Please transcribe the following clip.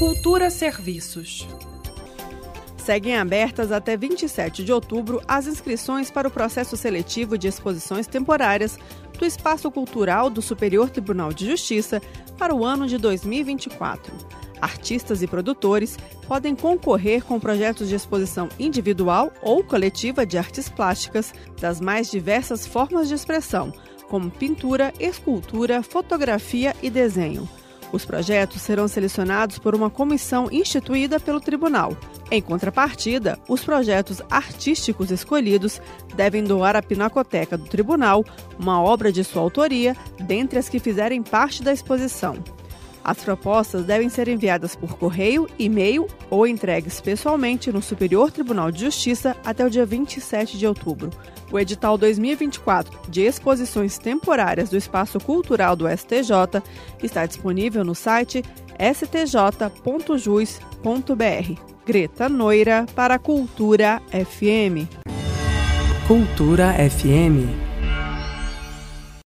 Cultura Serviços. Seguem abertas até 27 de outubro as inscrições para o processo seletivo de exposições temporárias do Espaço Cultural do Superior Tribunal de Justiça para o ano de 2024. Artistas e produtores podem concorrer com projetos de exposição individual ou coletiva de artes plásticas das mais diversas formas de expressão, como pintura, escultura, fotografia e desenho. Os projetos serão selecionados por uma comissão instituída pelo tribunal. Em contrapartida, os projetos artísticos escolhidos devem doar à Pinacoteca do Tribunal uma obra de sua autoria, dentre as que fizerem parte da exposição. As propostas devem ser enviadas por correio, e-mail ou entregues pessoalmente no Superior Tribunal de Justiça até o dia 27 de outubro. O edital 2024 de exposições temporárias do Espaço Cultural do STJ está disponível no site stj.jus.br. Greta Noira para Cultura FM. Cultura FM